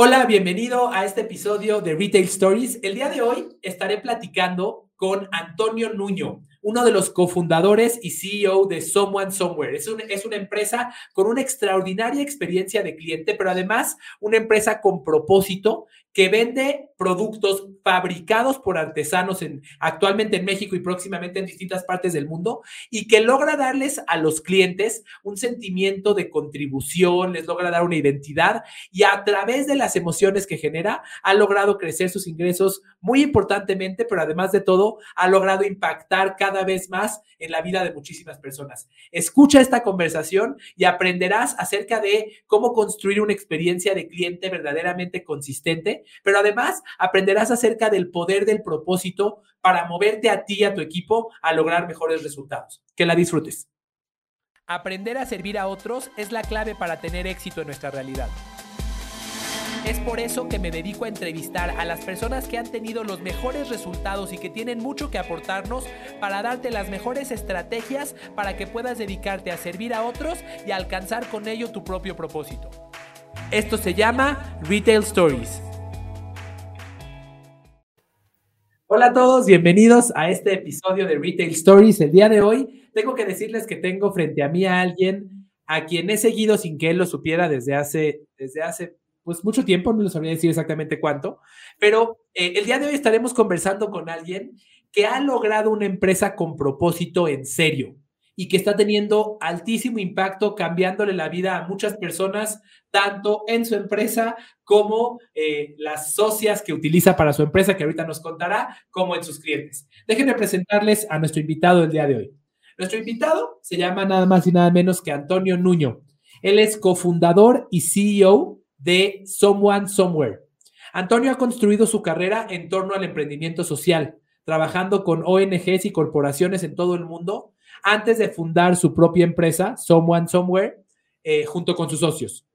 Hola, bienvenido a este episodio de Retail Stories. El día de hoy estaré platicando con Antonio Nuño uno de los cofundadores y CEO de Someone Somewhere. Es, es una empresa con una extraordinaria experiencia de cliente, pero además una empresa con propósito que vende productos fabricados por artesanos en, actualmente en México y próximamente en distintas partes del mundo y que logra darles a los clientes un sentimiento de contribución, les logra dar una identidad y a través de las emociones que genera ha logrado crecer sus ingresos muy importantemente, pero además de todo ha logrado impactar cada vez más en la vida de muchísimas personas. Escucha esta conversación y aprenderás acerca de cómo construir una experiencia de cliente verdaderamente consistente, pero además aprenderás acerca del poder del propósito para moverte a ti y a tu equipo a lograr mejores resultados. Que la disfrutes. Aprender a servir a otros es la clave para tener éxito en nuestra realidad. Es por eso que me dedico a entrevistar a las personas que han tenido los mejores resultados y que tienen mucho que aportarnos para darte las mejores estrategias para que puedas dedicarte a servir a otros y alcanzar con ello tu propio propósito. Esto se llama Retail Stories. Hola a todos, bienvenidos a este episodio de Retail Stories. El día de hoy tengo que decirles que tengo frente a mí a alguien a quien he seguido sin que él lo supiera desde hace, desde hace pues mucho tiempo, no les sabría decir exactamente cuánto, pero eh, el día de hoy estaremos conversando con alguien que ha logrado una empresa con propósito en serio y que está teniendo altísimo impacto, cambiándole la vida a muchas personas, tanto en su empresa como eh, las socias que utiliza para su empresa, que ahorita nos contará, como en sus clientes. Déjenme presentarles a nuestro invitado el día de hoy. Nuestro invitado se llama nada más y nada menos que Antonio Nuño. Él es cofundador y CEO de Someone Somewhere. Antonio ha construido su carrera en torno al emprendimiento social, trabajando con ONGs y corporaciones en todo el mundo antes de fundar su propia empresa, Someone Somewhere, eh, junto con sus socios.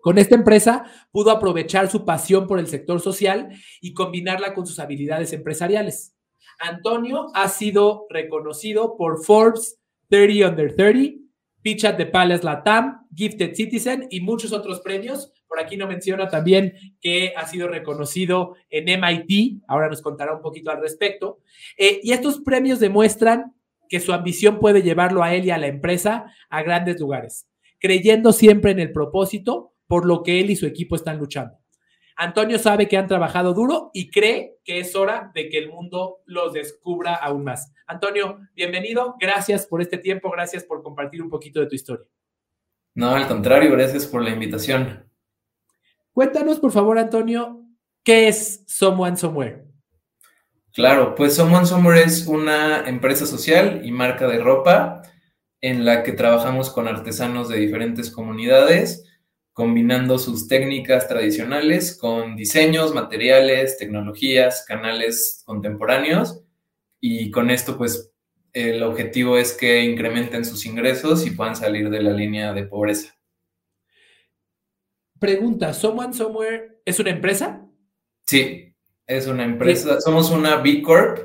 Con esta empresa pudo aprovechar su pasión por el sector social y combinarla con sus habilidades empresariales. Antonio ha sido reconocido por Forbes 30 Under 30, Pitch at the Palace Latam, Gifted Citizen y muchos otros premios por aquí no menciona también que ha sido reconocido en MIT, ahora nos contará un poquito al respecto. Eh, y estos premios demuestran que su ambición puede llevarlo a él y a la empresa a grandes lugares, creyendo siempre en el propósito por lo que él y su equipo están luchando. Antonio sabe que han trabajado duro y cree que es hora de que el mundo los descubra aún más. Antonio, bienvenido. Gracias por este tiempo. Gracias por compartir un poquito de tu historia. No, al contrario, gracias por la invitación. Cuéntanos, por favor, Antonio, ¿qué es Someone Somewhere? Claro, pues Someone Somewhere es una empresa social y marca de ropa en la que trabajamos con artesanos de diferentes comunidades, combinando sus técnicas tradicionales con diseños, materiales, tecnologías, canales contemporáneos. Y con esto, pues, el objetivo es que incrementen sus ingresos y puedan salir de la línea de pobreza. Pregunta, ¿Someone Somewhere es una empresa? Sí, es una empresa. Somos una B Corp,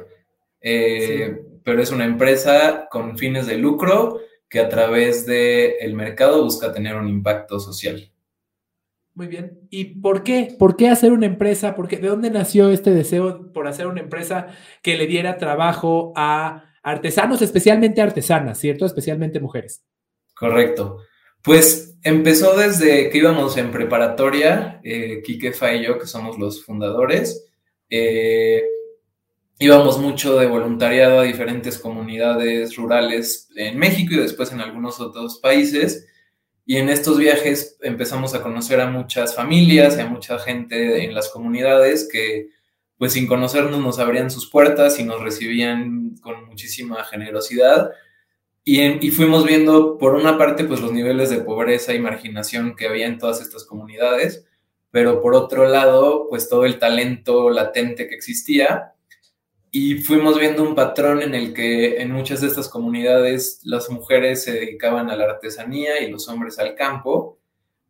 eh, pero es una empresa con fines de lucro que a través del mercado busca tener un impacto social. Muy bien. ¿Y por qué? ¿Por qué hacer una empresa? ¿De dónde nació este deseo por hacer una empresa que le diera trabajo a artesanos, especialmente artesanas, ¿cierto? Especialmente mujeres. Correcto. Pues empezó desde que íbamos en preparatoria, eh, Fa y yo, que somos los fundadores. Eh, íbamos mucho de voluntariado a diferentes comunidades rurales en México y después en algunos otros países. Y en estos viajes empezamos a conocer a muchas familias y a mucha gente en las comunidades que, pues sin conocernos, nos abrían sus puertas y nos recibían con muchísima generosidad y, fuimos viendo, por una parte, pues los niveles de pobreza y marginación que había en todas estas comunidades, pero por otro lado, pues todo el talento latente que existía. Y fuimos viendo un patrón en el que en muchas de estas comunidades las mujeres se dedicaban a la artesanía y los hombres al campo,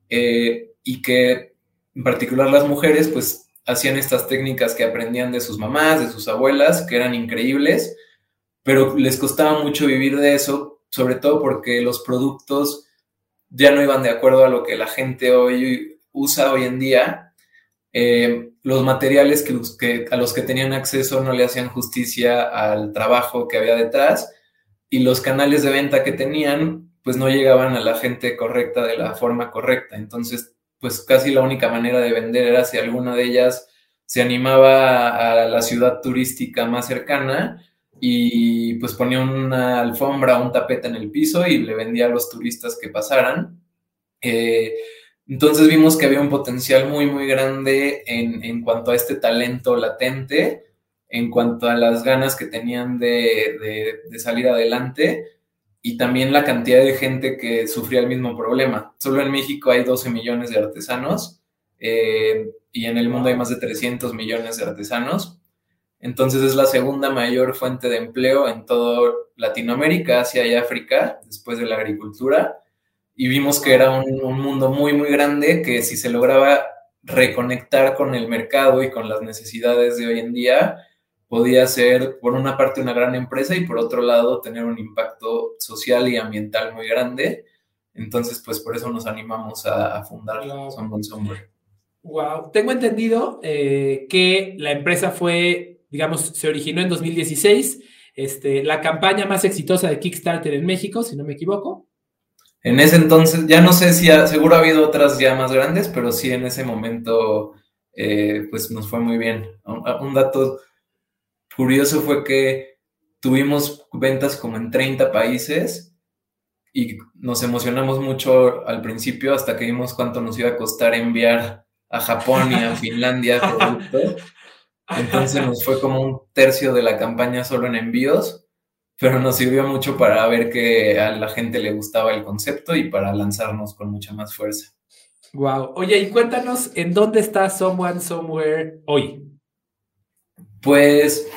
eh, y que en particular las mujeres, pues hacían estas técnicas que aprendían de sus mamás, de sus abuelas, que eran increíbles, pero les costaba mucho vivir de eso, sobre todo porque los productos ya no iban de acuerdo a lo que la gente hoy usa hoy en día eh, los materiales que, a los que tenían acceso no le hacían justicia al trabajo que había detrás y los canales de venta que tenían pues no llegaban a la gente correcta de la forma correcta. Entonces, pues casi la única manera de vender era si alguna de ellas se animaba a la ciudad turística más cercana y pues ponía una alfombra, un tapete en el piso y le vendía a los turistas que pasaran. Eh, entonces vimos que había un potencial muy, muy grande en, cuanto a este talento latente, en cuanto a las ganas que tenían de, salir adelante y también la cantidad de gente que sufría el mismo problema. Solo en México hay 12 millones de artesanos eh, y en el mundo hay más de 300 millones de artesanos. Entonces es la segunda mayor fuente de empleo en toda Latinoamérica, Asia y África, después de la agricultura y vimos que era un, mundo muy, muy grande que si se lograba reconectar con el mercado y con las necesidades de hoy en día, podía ser, por una parte, una gran empresa y por otro lado, tener un impacto social y ambiental muy grande. Entonces, pues por eso nos animamos a, fundar wow. Somewhere. Wow, tengo entendido eh, que la empresa fue, digamos, se originó en 2016, este, la campaña más exitosa de Kickstarter en México, si no me equivoco. En ese entonces, ya no sé si seguro ha habido otras ya más grandes, pero sí en ese momento, eh, pues nos fue muy bien. Un, dato curioso fue que tuvimos ventas como en 30 países y nos emocionamos mucho al principio hasta que vimos cuánto nos iba a costar enviar a Japón y a Finlandia productos. Entonces nos fue como un tercio de la campaña solo en envíos pero nos sirvió mucho para ver que a la gente le gustaba el concepto y para lanzarnos con mucha más fuerza. Wow. Oye, y cuéntanos, ¿en dónde está Someone Somewhere hoy? Pues,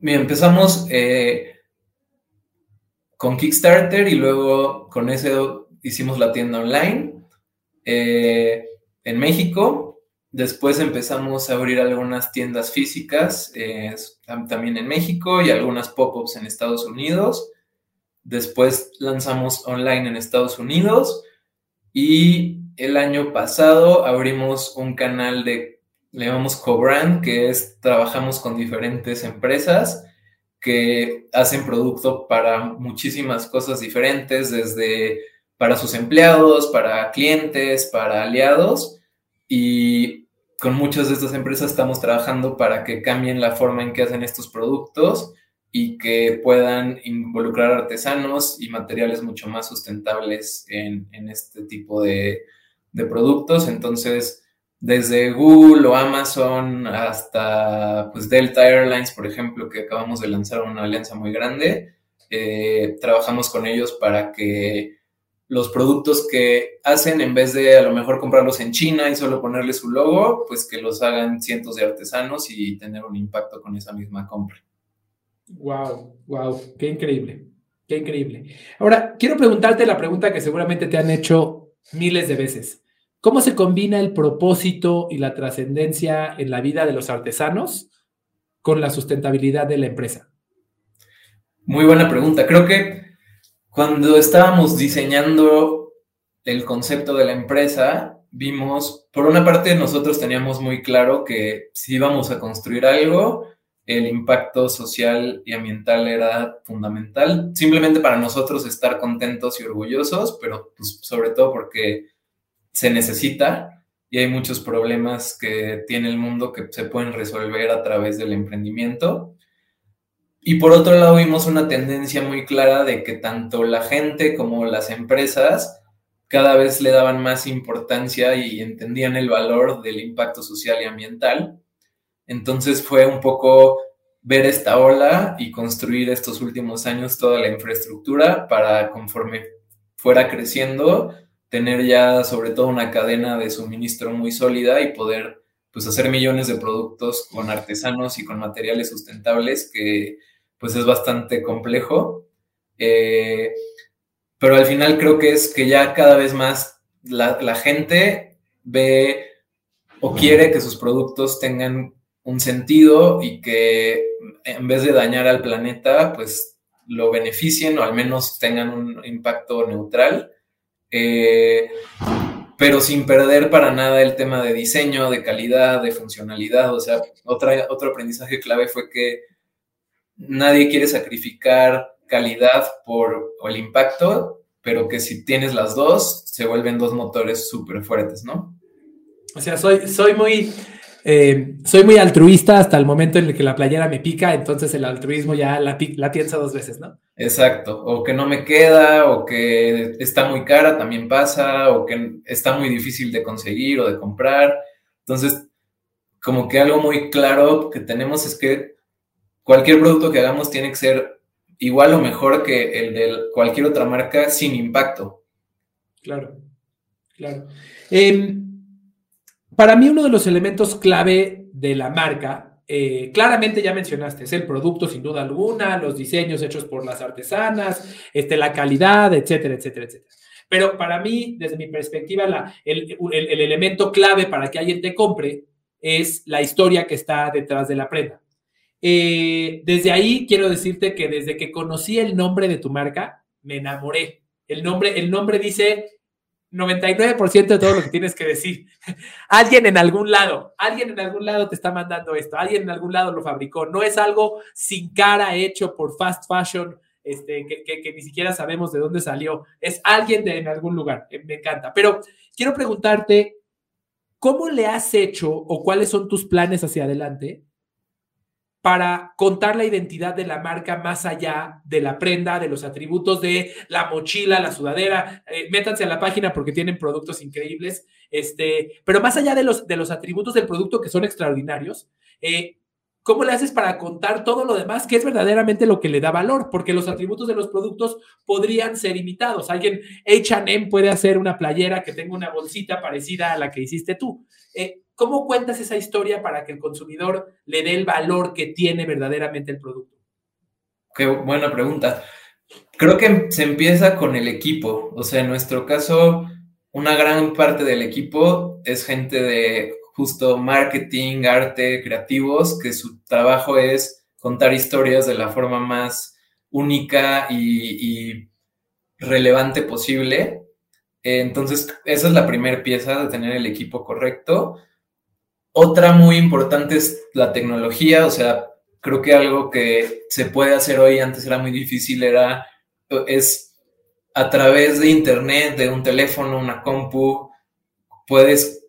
empezamos eh, con Kickstarter y luego con eso hicimos la tienda online eh, en México Después empezamos a abrir algunas tiendas físicas eh, también en México y algunas pop-ups en Estados Unidos. Después lanzamos online en Estados Unidos y el año pasado abrimos un canal de, le llamamos co-brand, que es trabajamos con diferentes empresas que hacen producto para muchísimas cosas diferentes, desde para sus empleados, para clientes, para aliados y con muchas de estas empresas estamos trabajando para que cambien la forma en que hacen estos productos y que puedan involucrar artesanos y materiales mucho más sustentables en, este tipo de, productos. Entonces, desde Google o Amazon hasta pues, Delta Airlines, por ejemplo, que acabamos de lanzar una alianza muy grande, eh, trabajamos con ellos para que los productos que hacen, en vez de a lo mejor comprarlos en China y solo ponerle su logo, pues que los hagan cientos de artesanos y tener un impacto con esa misma compra. Wow, wow, qué increíble, qué increíble. Ahora, quiero preguntarte la pregunta que seguramente te han hecho miles de veces. ¿Cómo se combina el propósito y la trascendencia en la vida de los artesanos con la sustentabilidad de la empresa? Muy buena pregunta. Creo que cuando estábamos diseñando el concepto de la empresa, vimos, por una parte nosotros teníamos muy claro que si íbamos a construir algo, el impacto social y ambiental era fundamental, simplemente para nosotros estar contentos y orgullosos, pero pues, sobre todo porque se necesita y hay muchos problemas que tiene el mundo que se pueden resolver a través del emprendimiento. Y por otro lado vimos una tendencia muy clara de que tanto la gente como las empresas cada vez le daban más importancia y entendían el valor del impacto social y ambiental. Entonces fue un poco ver esta ola y construir estos últimos años toda la infraestructura para conforme fuera creciendo, tener ya sobre todo una cadena de suministro muy sólida y poder pues hacer millones de productos con artesanos y con materiales sustentables que pues es bastante complejo. Eh, pero al final creo que es que ya cada vez más la, gente ve o quiere que sus productos tengan un sentido y que en vez de dañar al planeta, pues lo beneficien o al menos tengan un impacto neutral. Eh, pero sin perder para nada el tema de diseño, de calidad, de funcionalidad. O sea, otra, otro aprendizaje clave fue que nadie quiere sacrificar calidad por el impacto, pero que si tienes las dos, se vuelven dos motores súper fuertes, ¿no? O sea, soy, soy muy eh, soy muy altruista hasta el momento en el que la playera me pica, entonces el altruismo ya la, la pienso dos veces, ¿no? Exacto, o que no me queda, o que está muy cara, también pasa, o que está muy difícil de conseguir o de comprar. Entonces, como que algo muy claro que tenemos es que cualquier producto que hagamos tiene que ser igual o mejor que el de cualquier otra marca sin impacto. Claro, claro. Em, para mí uno de los elementos clave de la marca, eh, claramente ya mencionaste, es el producto sin duda alguna, los diseños hechos por las artesanas, este, la calidad, etcétera, etcétera, etcétera. Pero para mí, desde mi perspectiva, el, elemento clave para que alguien te compre es la historia que está detrás de la prenda. Eh, desde ahí quiero decirte que desde que conocí el nombre de tu marca, me enamoré. El nombre, el nombre dice 99% de todo lo que tienes que decir. alguien en algún lado, alguien en algún lado te está mandando esto, alguien en algún lado lo fabricó. No es algo sin cara hecho por fast fashion, este, que, ni siquiera sabemos de dónde salió. Es alguien de en algún lugar. Eh, me encanta. Pero quiero preguntarte, ¿cómo le has hecho o cuáles son tus planes hacia adelante para contar la identidad de la marca más allá de la prenda, de los atributos de la mochila, la sudadera. Eh, métanse a la página porque tienen productos increíbles. Este, pero más allá de los, de los atributos del producto que son extraordinarios, eh, ¿cómo le haces para contar todo lo demás que es verdaderamente lo que le da valor? Porque los atributos de los productos podrían ser imitados. Alguien, HM puede hacer una playera que tenga una bolsita parecida a la que hiciste tú. Eh, ¿Cómo cuentas esa historia para que el consumidor le dé el valor que tiene verdaderamente el producto? Qué buena pregunta. Creo que se empieza con el equipo. O sea, en nuestro caso, una gran parte del equipo es gente de justo marketing, arte, creativos, que su trabajo es contar historias de la forma más única y, relevante posible. Entonces, esa es la primera pieza de tener el equipo correcto. Otra muy importante es la tecnología, o sea, creo que algo que se puede hacer hoy, antes era muy difícil, era, es a través de internet, de un teléfono, una compu, puedes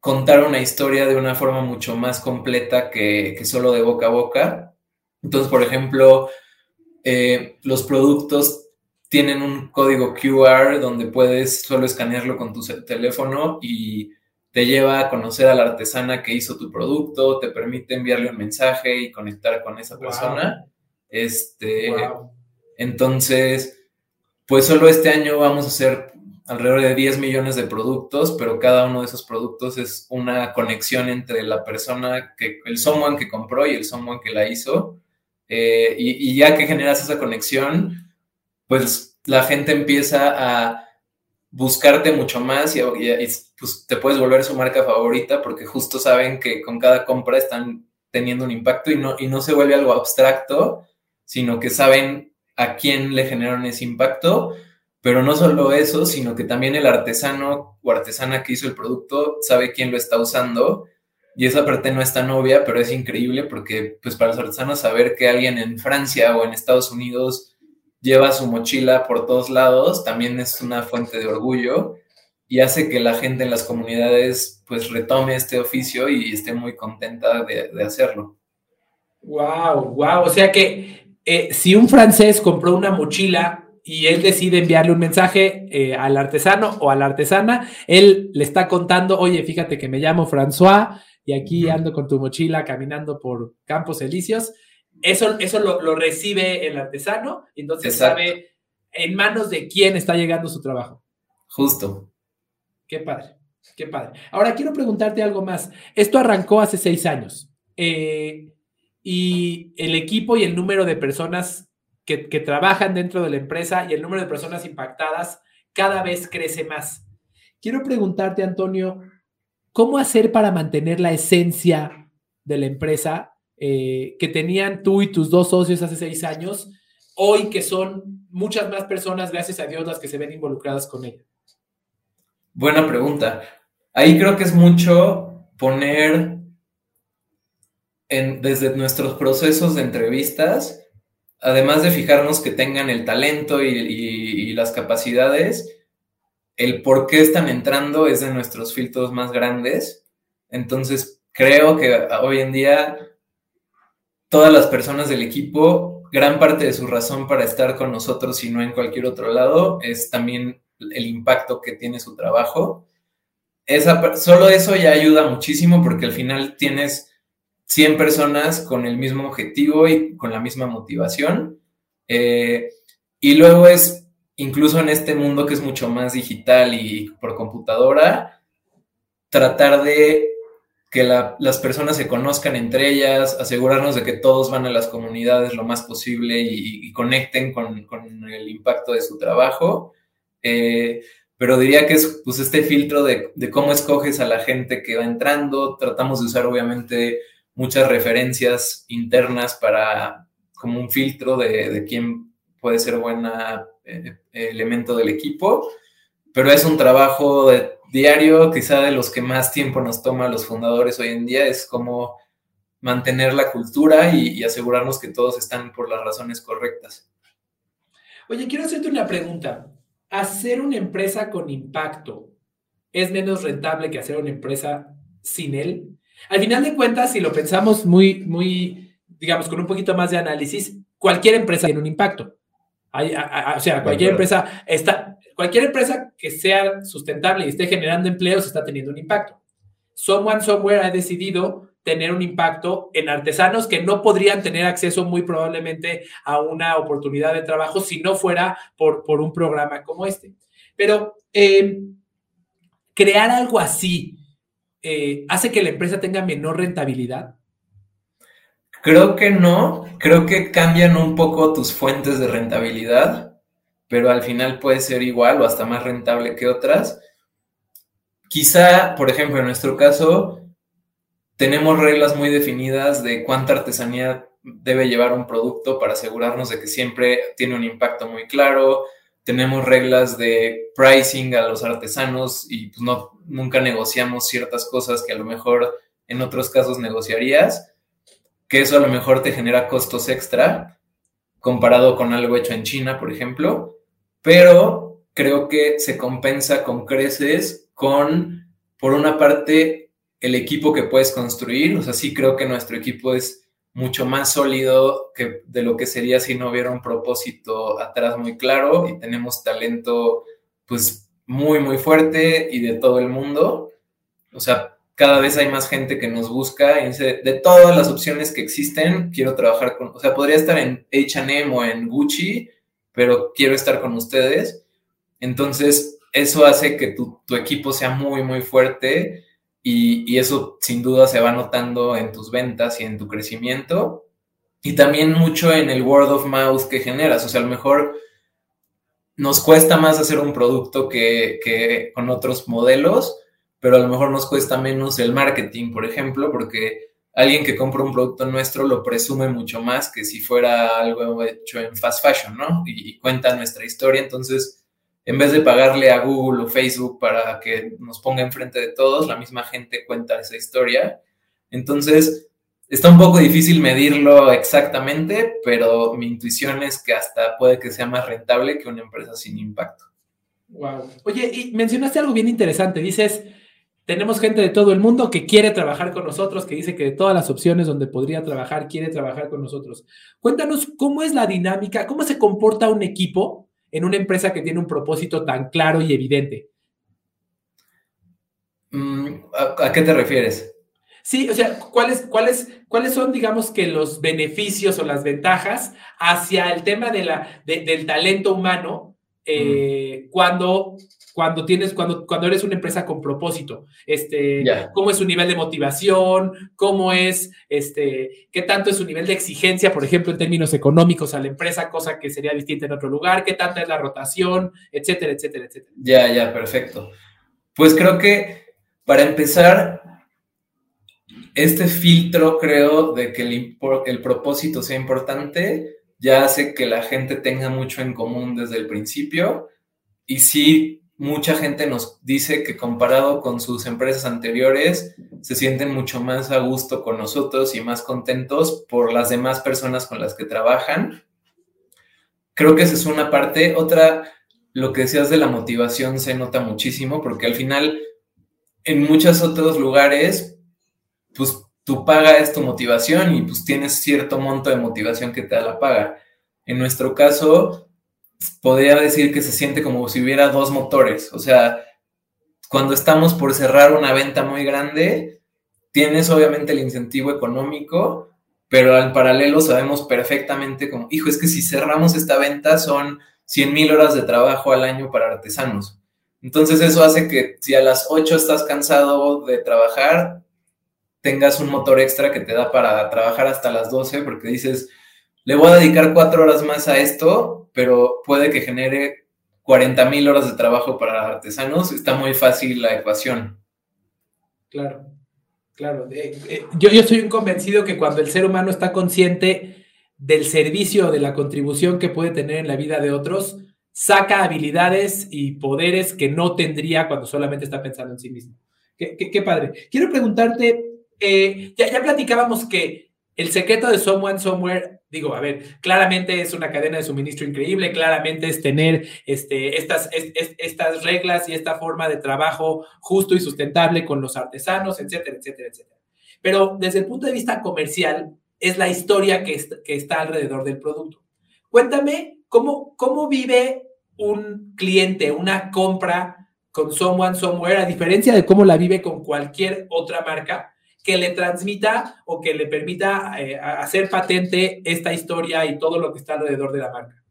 contar una historia de una forma mucho más completa que, solo de boca a boca. Entonces, por ejemplo, eh, los productos tienen un código QR donde puedes solo escanearlo con tu teléfono y te lleva a conocer a la artesana que hizo tu producto, te permite enviarle un mensaje y conectar con esa persona. Este, entonces, pues solo este año vamos a hacer alrededor de 10 millones de productos, pero cada uno de esos productos es una conexión entre la persona que, el someone que compró y el someone que la hizo. Eh, y, y ya que generas esa conexión, pues la gente empieza a buscarte mucho más y, pues, te puedes volver su marca favorita porque justo saben que con cada compra están teniendo un impacto y no, y no se vuelve algo abstracto, sino que saben a quién le generaron ese impacto, pero no solo eso, sino que también el artesano o artesana que hizo el producto sabe quién lo está usando. Y esa parte no es tan obvia, pero es increíble porque pues para los artesanos saber que alguien en Francia o en Estados Unidos lleva su mochila por todos lados, también es una fuente de orgullo y hace que la gente en las comunidades pues retome este oficio y esté muy contenta de, hacerlo. Wow, wow, o sea que eh, si un francés compró una mochila y él decide enviarle un mensaje eh, al artesano o a la artesana, él le está contando, oye, fíjate que me llamo François y aquí ando con tu mochila caminando por Campos Elíseos eso, eso lo, recibe el artesano y entonces sabe en manos de quién está llegando su trabajo. Justo. Qué padre, qué padre. Ahora quiero preguntarte algo más. Esto arrancó hace seis años eh, y el equipo y el número de personas que, que trabajan dentro de la empresa y el número de personas impactadas cada vez crece más. Quiero preguntarte, Antonio, ¿cómo hacer para mantener la esencia de la empresa eh, que tenían tú y tus dos socios hace seis años, hoy que son muchas más personas, gracias a Dios, las que se ven involucradas con ella? buena pregunta. Ahí creo que es mucho poner en, desde nuestros procesos de entrevistas, además de fijarnos que tengan el talento y, las capacidades, el por qué están entrando es de nuestros filtros más grandes. Entonces, creo que hoy en día todas las personas del equipo, gran parte de su razón para estar con nosotros y no en cualquier otro lado es también el impacto que tiene su trabajo. Esa, solo eso ya ayuda muchísimo porque al final tienes 100 personas con el mismo objetivo y con la misma motivación. Eh, y luego es, incluso en este mundo que es mucho más digital y por computadora, tratar de que las personas se conozcan entre ellas, asegurarnos de que todos van a las comunidades lo más posible y, conecten con, el impacto de su trabajo. Eh, pero diría que es pues, este filtro de, de, cómo escoges a la gente que va entrando. Tratamos de usar obviamente muchas referencias internas para como un filtro de, quién puede ser buen eh, elemento del equipo, pero es un trabajo diario, quizá de los que más tiempo nos toma los fundadores hoy en día, es como mantener la cultura y, asegurarnos que todos están por las razones correctas. Oye, quiero hacerte una pregunta. ¿Hacer una empresa con impacto es menos rentable que hacer una empresa sin él? Al final de cuentas, si lo pensamos muy, muy, digamos, con un poquito más de análisis, cualquier empresa tiene un impacto. O sea, cualquier empresa está, cualquier empresa que sea sustentable y esté generando empleos está teniendo un impacto. Someone Somewhere ha decidido tener un impacto en artesanos que no podrían tener acceso muy probablemente a una oportunidad de trabajo si no fuera por, por un programa como este. Pero eh, crear algo así, eh, hace que la empresa tenga menor rentabilidad? Creo que no, creo que cambian un poco tus fuentes de rentabilidad, pero al final puede ser igual o hasta más rentable que otras. Quizá, por ejemplo, en nuestro caso, tenemos reglas muy definidas de cuánta artesanía debe llevar un producto para asegurarnos de que siempre tiene un impacto muy claro, tenemos reglas de pricing a los artesanos y pues no, nunca negociamos ciertas cosas que a lo mejor en otros casos negociarías, que eso a lo mejor te genera costos extra comparado con algo hecho en China, por ejemplo, pero creo que se compensa con creces con, por una parte, el equipo que puedes construir, o sea, sí creo que nuestro equipo es mucho más sólido que de lo que sería si no hubiera un propósito atrás muy claro y tenemos talento pues muy muy fuerte y de todo el mundo. O sea, cada vez hay más gente que nos busca y dice, de todas las opciones que existen, quiero trabajar con, o sea, podría estar en H&M o en Gucci, pero quiero estar con ustedes. Entonces, eso hace que tu, equipo sea muy, muy fuerte y, eso sin duda se va notando en tus ventas y en tu crecimiento y también mucho en el word of mouth que generas. O sea, a lo mejor nos cuesta más hacer un producto que, que, con otros modelos, pero a lo mejor nos cuesta menos el marketing, por ejemplo, porque alguien que compra un producto nuestro lo presume mucho más que si fuera algo hecho en fast fashion, ¿no? Y, y cuenta nuestra historia. Entonces, en vez de pagarle a Google o Facebook para que nos ponga enfrente de todos, la misma gente cuenta esa historia. Entonces, está un poco difícil medirlo exactamente, pero mi intuición es que hasta puede que sea más rentable que una empresa sin impacto. Wow. Oye, y mencionaste algo bien interesante. Dices, tenemos gente de todo el mundo que quiere trabajar con nosotros, que dice que de todas las opciones donde podría trabajar, quiere trabajar con nosotros. Cuéntanos cómo es la dinámica, cómo se comporta un equipo en una empresa que tiene un propósito tan claro y evidente? Mm, ¿A, qué te refieres? Sí, o sea, ¿cuáles, cuáles, ¿cuáles son, digamos, que los beneficios o las ventajas hacia el tema de la, del talento humano eh, cuando cuando tienes, cuando, cuando eres una empresa con propósito, este, cómo es su nivel de motivación, cómo es, este, qué tanto es su nivel de exigencia, por ejemplo, en términos económicos a la empresa, cosa que sería distinta en otro lugar, qué tanta es la rotación, etcétera, etcétera, etcétera. Ya, ya, perfecto. Pues creo que para empezar, este filtro, creo, de que el, el propósito sea importante, ya hace que la gente tenga mucho en común desde el principio y sí mucha gente nos dice que comparado con sus empresas anteriores, se sienten mucho más a gusto con nosotros y más contentos por las demás personas con las que trabajan. Creo que esa es una parte. Otra, lo que decías de la motivación se nota muchísimo porque al final en muchos otros lugares, pues tu paga es tu motivación y pues tienes cierto monto de motivación que te da la paga. En nuestro caso, podría decir que se siente como si hubiera dos motores. O sea, cuando estamos por cerrar una venta muy grande, tienes obviamente el incentivo económico, pero al paralelo sabemos perfectamente como, hijo, es que si cerramos esta venta son 100 mil horas de trabajo al año para artesanos. Entonces eso hace que si a las 8 estás cansado de trabajar, tengas un motor extra que te da para trabajar hasta las 12 porque dices, le voy a dedicar cuatro horas más a esto, pero puede que genere 40 mil horas de trabajo para artesanos. Está muy fácil la ecuación. Claro, claro. Eh, yo, yo estoy convencido que cuando el ser humano está consciente del servicio, de la contribución que puede tener en la vida de otros, saca habilidades y poderes que no tendría cuando solamente está pensando en sí mismo. Qué, padre. Quiero preguntarte, eh, ya, ya platicábamos que el secreto de Someone Somewhere digo, a ver, claramente es una cadena de suministro increíble, claramente es tener este, estas, estas reglas y esta forma de trabajo justo y sustentable con los artesanos, etcétera, etcétera, etcétera. Pero desde el punto de vista comercial, es la historia que, que está alrededor del producto. Cuéntame cómo, cómo vive un cliente, una compra con Someone Somewhere, a diferencia de cómo la vive con cualquier otra marca que le transmita o que le permita eh, hacer patente esta historia y todo lo que está alrededor de la marca.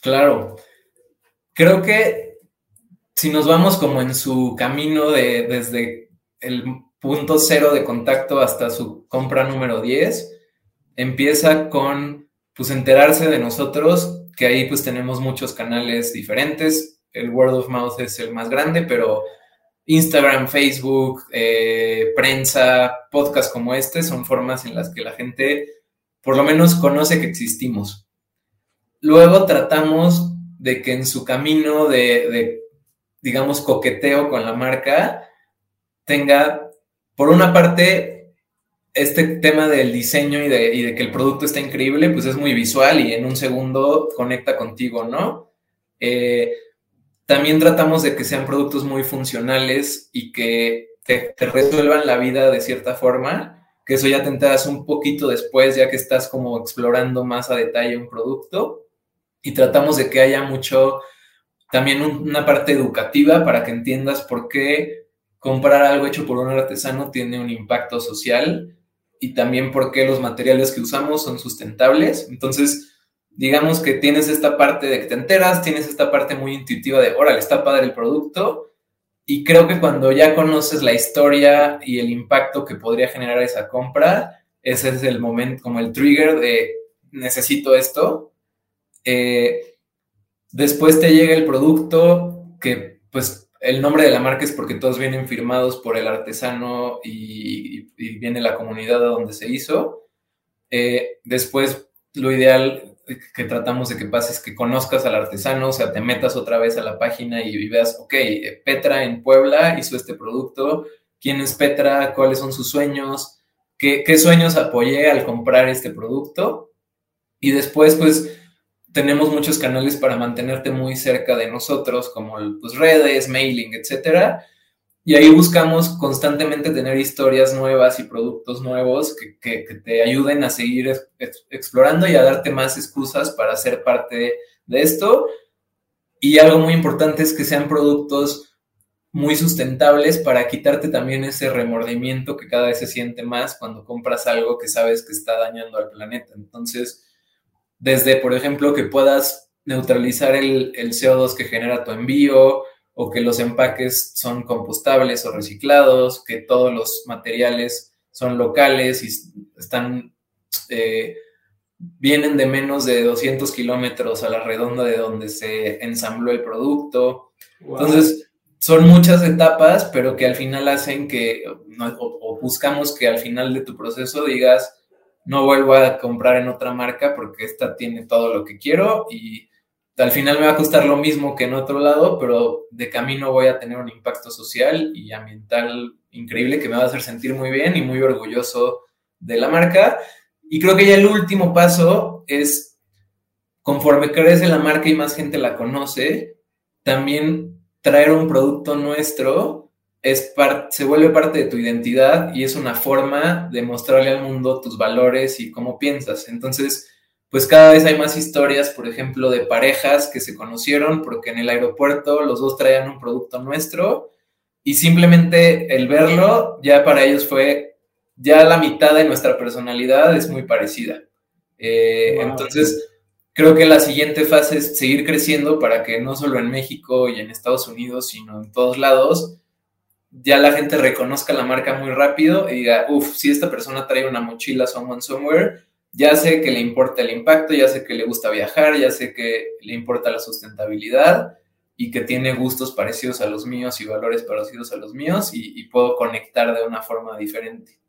Claro. Creo que si nos vamos como en su camino de desde el punto cero de contacto hasta su compra número 10, empieza con pues enterarse de nosotros, que ahí pues tenemos muchos canales diferentes. El word of mouth es el más grande, pero Instagram, Facebook, eh, prensa, podcast como este son formas en las que la gente por lo menos conoce que existimos. Luego tratamos de que en su camino de, digamos, coqueteo con la marca, tenga, por una parte, este tema del diseño y de, y de, que el producto está increíble, pues es muy visual y en un segundo conecta contigo, ¿no? Eh, también tratamos de que sean productos muy funcionales y que te, resuelvan la vida de cierta forma, que eso ya te enteras un poquito después, ya que estás como explorando más a detalle un producto. Y tratamos de que haya mucho, también una parte educativa para que entiendas por qué comprar algo hecho por un artesano tiene un impacto social y también por qué los materiales que usamos son sustentables. Entonces, digamos que tienes esta parte de que te enteras, tienes esta parte muy intuitiva de, órale, está padre el producto. Y creo que cuando ya conoces la historia y el impacto que podría generar esa compra, ese es el momento, como el trigger de necesito esto. Eh, después te llega el producto que, pues, el nombre de la marca es porque todos vienen firmados por el artesano y, viene la comunidad a donde se hizo. Eh, después, lo ideal que tratamos de que pase es que conozcas al artesano, o sea, te metas otra vez a la página y veas, ok, Petra en Puebla hizo este producto, quién es Petra, cuáles son sus sueños, qué, sueños apoyé al comprar este producto. Y después, pues, tenemos muchos canales para mantenerte muy cerca de nosotros, como pues, redes, mailing, etcétera y ahí buscamos constantemente tener historias nuevas y productos nuevos que, te ayuden a seguir explorando y a darte más excusas para ser parte de esto. Y algo muy importante es que sean productos muy sustentables para quitarte también ese remordimiento que cada vez se siente más cuando compras algo que sabes que está dañando al planeta. Entonces, desde, por ejemplo, que puedas neutralizar el, el CO2 que genera tu envío, o que los empaques son compostables o reciclados, que todos los materiales son locales y están, eh, vienen de menos de 200 kilómetros a la redonda de donde se ensambló el producto. Entonces, son muchas etapas, pero que al final hacen que, o, buscamos que al final de tu proceso digas, no vuelvo a comprar en otra marca porque esta tiene todo lo que quiero y al final me va a costar lo mismo que en otro lado, pero de camino voy a tener un impacto social y ambiental increíble que me va a hacer sentir muy bien y muy orgulloso de la marca. Y creo que ya el último paso es, conforme crece la marca y más gente la conoce, también traer un producto nuestro es se vuelve parte de tu identidad y es una forma de mostrarle al mundo tus valores y cómo piensas. Entonces, pues cada vez hay más historias, por ejemplo, de parejas que se conocieron porque en el aeropuerto los dos traían un producto nuestro y simplemente el verlo ya para ellos fue, ya la mitad de nuestra personalidad es muy parecida. Eh, entonces, creo que la siguiente fase es seguir creciendo para que no solo en México y en Estados Unidos, sino en todos lados, ya la gente reconozca la marca muy rápido y diga, uff, si esta persona trae una mochila Someone Somewhere, ya sé que le importa el impacto, ya sé que le gusta viajar, ya sé que le importa la sustentabilidad y que tiene gustos parecidos a los míos y valores parecidos a los míos y, puedo conectar de una forma diferente.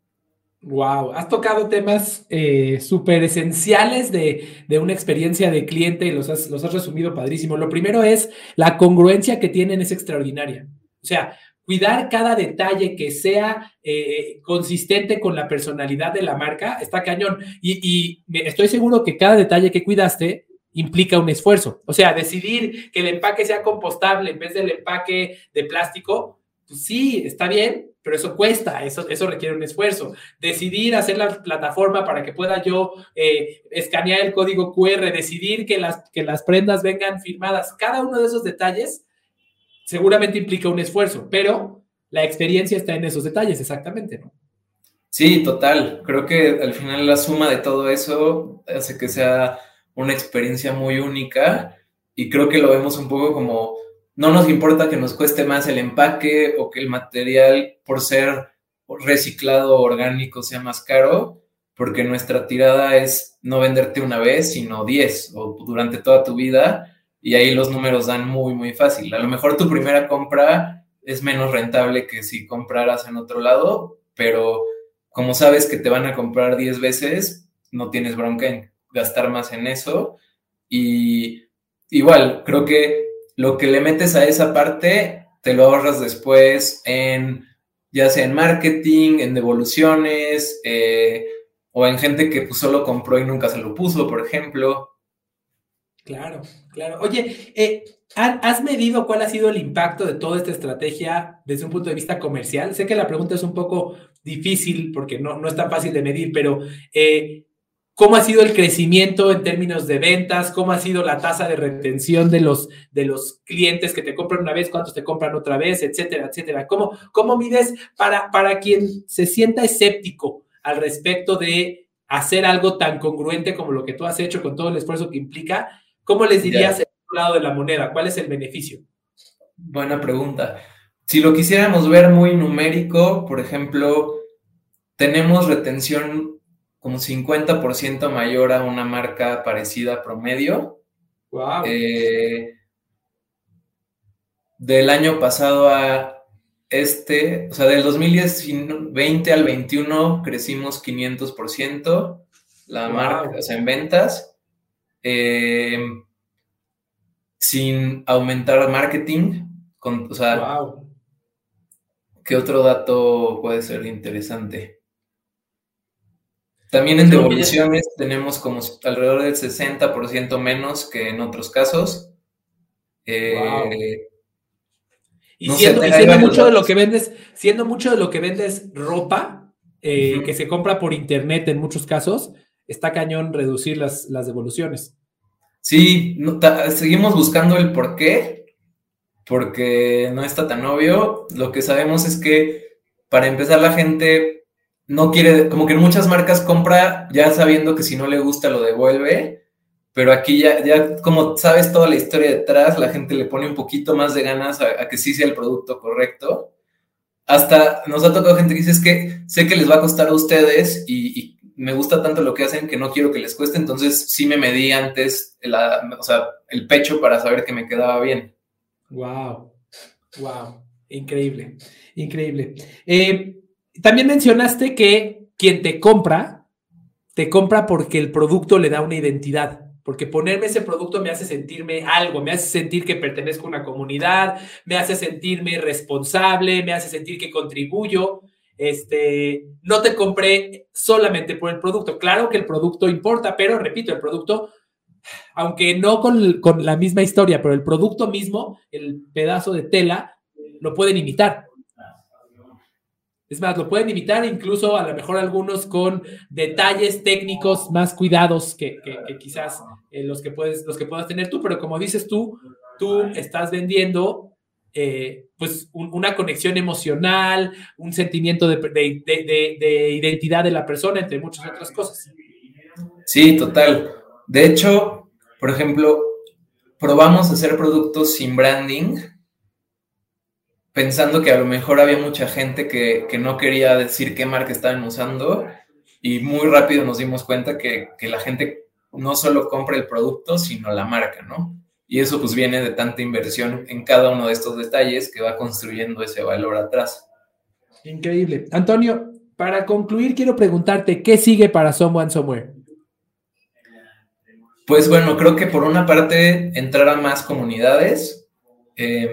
Wow, has tocado temas eh, súper esenciales de, una experiencia de cliente y los has, los has resumido padrísimo. Lo primero es la congruencia que tienen es extraordinaria. O sea, cuidar cada detalle que sea eh, consistente con la personalidad de la marca, está cañón. Y, estoy seguro que cada detalle que cuidaste implica un esfuerzo. O sea, decidir que el empaque sea compostable en vez del empaque de plástico, pues sí, está bien, pero eso cuesta, eso, requiere un esfuerzo. Decidir hacer la plataforma para que pueda yo eh, escanear el código QR, decidir que las, que las prendas vengan firmadas, cada uno de esos detalles seguramente implica un esfuerzo, pero la experiencia está en esos detalles, exactamente. Sí, total. Creo que al final la suma de todo eso hace que sea una experiencia muy única y creo que lo vemos un poco como no nos importa que nos cueste más el empaque o que el material por ser reciclado o orgánico sea más caro, porque nuestra tirada es no venderte una vez, sino 10 o durante toda tu vida y ahí los números dan muy, muy fácil. A lo mejor tu primera compra es menos rentable que si compraras en otro lado, pero como sabes que te van a comprar 10 veces, no tienes bronca en gastar más en eso. Y igual, creo que lo que le metes a esa parte, te lo ahorras después en, ya sea en marketing, en devoluciones, eh, o en gente que pues, solo compró y nunca se lo puso, por ejemplo. Claro, claro. Oye, eh, ¿has medido cuál ha sido el impacto de toda esta estrategia desde un punto de vista comercial? Sé que la pregunta es un poco difícil porque no, no es tan fácil de medir, pero eh, ¿cómo ha sido el crecimiento en términos de ventas? ¿Cómo ha sido la tasa de retención de los, de los clientes que te compran una vez, cuántos te compran otra vez, etcétera, etcétera? ¿Cómo, cómo mides para, para quien se sienta escéptico al respecto de hacer algo tan congruente como lo que tú has hecho con todo el esfuerzo que implica? ¿Cómo les dirías el otro lado de la moneda? ¿Cuál es el beneficio? Buena pregunta. Si lo quisiéramos ver muy numérico, por ejemplo, tenemos retención como 50% mayor a una marca parecida promedio. Wow. Eh, del año pasado a este, o sea, del 2020 al 21 crecimos 500% la marca, o sea, en ventas. Eh, sin aumentar marketing. Con, o sea, ¿qué otro dato puede ser interesante? También en devoluciones tenemos como alrededor del 60% menos que en otros casos. Eh, y siendo, mucho de lo que vendes, siendo mucho de lo que vendes ropa, eh, que se compra por internet en muchos casos, está cañón reducir las, las devoluciones. Sí, seguimos buscando el por qué, porque no está tan obvio. Lo que sabemos es que para empezar la gente no quiere, como que muchas marcas compra ya sabiendo que si no le gusta lo devuelve, pero aquí ya, ya como sabes toda la historia detrás, la gente le pone un poquito más de ganas a, que sí sea el producto correcto. Hasta nos ha tocado gente que dice es que sé que les va a costar a ustedes y me gusta tanto lo que hacen que no quiero que les cueste, entonces sí me medí antes el pecho para saber que me quedaba bien. Wow, wow, increíble, increíble. Eh, también mencionaste que quien te compra, te compra porque el producto le da una identidad, porque ponerme ese producto me hace sentirme algo, me hace sentir que pertenezco a una comunidad, me hace sentirme responsable, me hace sentir que contribuyo. Este, no te compré solamente por el producto. Claro que el producto importa, pero repito, el producto, aunque no con, con la misma historia, pero el producto mismo, el pedazo de tela, lo pueden imitar. Es más, lo pueden imitar incluso a lo mejor algunos con detalles técnicos más cuidados que, quizás eh, los, que puedes, los que puedas tener tú, pero como dices tú, tú estás vendiendo eh, pues una conexión emocional, un sentimiento de, de, identidad de la persona, entre muchas otras cosas. Sí, total. De hecho, por ejemplo, probamos hacer productos sin branding pensando que a lo mejor había mucha gente que, no quería decir qué marca estaban usando y muy rápido nos dimos cuenta que, la gente no solo compra el producto, sino la marca, ¿no? Y eso pues viene de tanta inversión en cada uno de estos detalles que va construyendo ese valor atrás. Increíble. Antonio, para concluir, quiero preguntarte, ¿qué sigue para Someone Somewhere? Pues bueno, creo que por una parte entrar a más comunidades. Eh,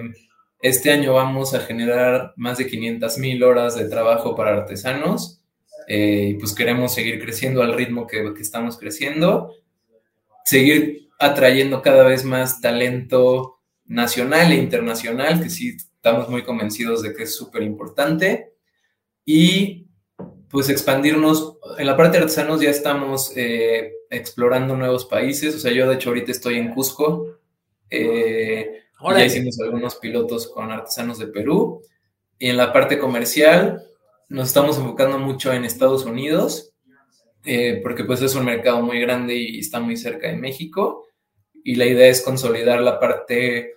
este año vamos a generar más de 500 mil horas de trabajo para artesanos eh, y pues queremos seguir creciendo al ritmo que, que estamos creciendo, seguir atrayendo cada vez más talento nacional e internacional, que sí estamos muy convencidos de que es súper importante, y pues expandirnos. En la parte de artesanos ya estamos eh, explorando nuevos países, o sea, yo de hecho ahorita estoy en Cusco. Eh, ya hicimos algunos pilotos con artesanos de Perú. Y en la parte comercial nos estamos enfocando mucho en Estados Unidos, eh, porque pues es un mercado muy grande y está muy cerca de México. Y la idea es consolidar la parte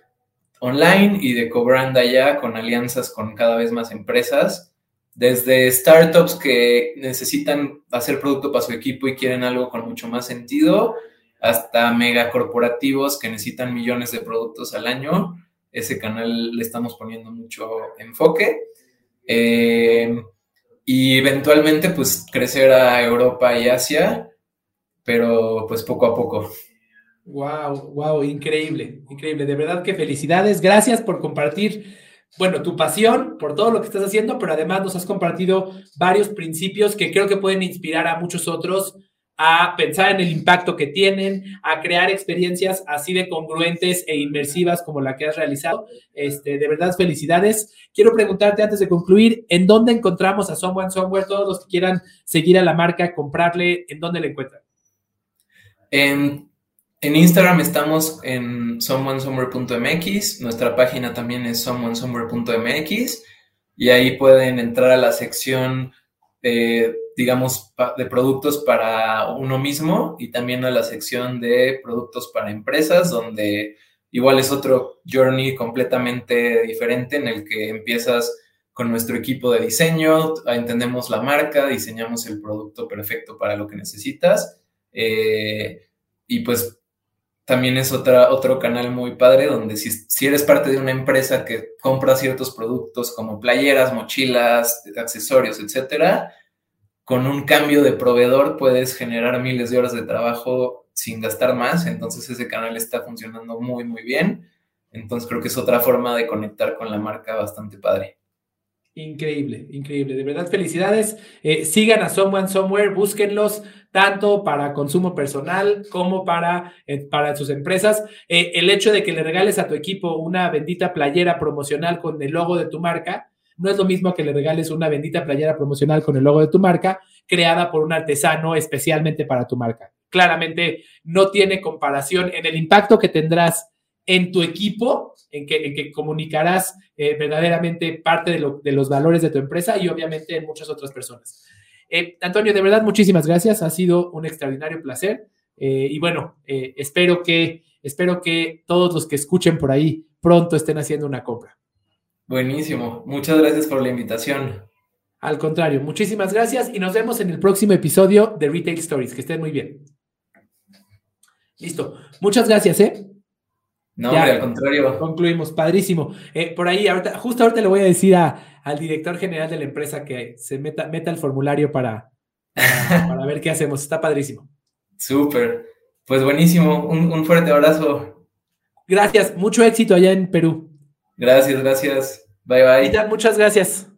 online y de cobrand allá con alianzas con cada vez más empresas, desde startups que necesitan hacer producto para su equipo y quieren algo con mucho más sentido, hasta megacorporativos que necesitan millones de productos al año. Ese canal le estamos poniendo mucho enfoque. Eh, y eventualmente, pues, crecer a Europa y Asia, pero pues poco a poco. Wow, wow, increíble, increíble. De verdad que felicidades. Gracias por compartir, bueno, tu pasión por todo lo que estás haciendo, pero además nos has compartido varios principios que creo que pueden inspirar a muchos otros a pensar en el impacto que tienen, a crear experiencias así de congruentes e inmersivas como la que has realizado. Este, de verdad, felicidades. Quiero preguntarte antes de concluir, ¿en dónde encontramos a Someone Somewhere? Todos los que quieran seguir a la marca, comprarle, ¿en dónde le encuentran? En, en Instagram estamos en someonesomewhere.mx, nuestra página también es someonesomewhere.mx y ahí pueden entrar a la sección de digamos, de productos para uno mismo y también a la sección de productos para empresas, donde igual es otro journey completamente diferente en el que empiezas con nuestro equipo de diseño, entendemos la marca, diseñamos el producto perfecto para lo que necesitas. Eh, y pues también es otra, otro canal muy padre donde si, si, eres parte de una empresa que compra ciertos productos como playeras, mochilas, accesorios, etcétera, con un cambio de proveedor puedes generar miles de horas de trabajo sin gastar más, entonces ese canal está funcionando muy, muy bien. Entonces creo que es otra forma de conectar con la marca bastante padre. Increíble, increíble. De verdad, felicidades. Eh, sigan a Someone Somewhere, búsquenlos tanto para consumo personal como para, eh, para sus empresas. Eh, el hecho de que le regales a tu equipo una bendita playera promocional con el logo de tu marca, no es lo mismo que le regales una bendita playera promocional con el logo de tu marca, creada por un artesano especialmente para tu marca. Claramente no tiene comparación en el impacto que tendrás en tu equipo, en que, comunicarás eh, verdaderamente parte de, los valores de tu empresa y obviamente en muchas otras personas. Eh, Antonio, de verdad, muchísimas gracias. Ha sido un extraordinario placer. Eh, y bueno, espero, que, espero que todos los que escuchen por ahí pronto estén haciendo una compra. Buenísimo. Muchas gracias por la invitación. Al contrario, muchísimas gracias y nos vemos en el próximo episodio de Retail Stories. Que estén muy bien. Listo. Muchas gracias, ¿eh? No, al contrario. Concluimos, padrísimo. Eh, por ahí, ahorita, justo ahorita le voy a decir al director general de la empresa que se meta, meta el formulario para, para, para ver qué hacemos. Está padrísimo. Súper. Pues buenísimo, un, fuerte abrazo. Gracias, mucho éxito allá en Perú. Gracias, gracias. Bye bye. muchas gracias.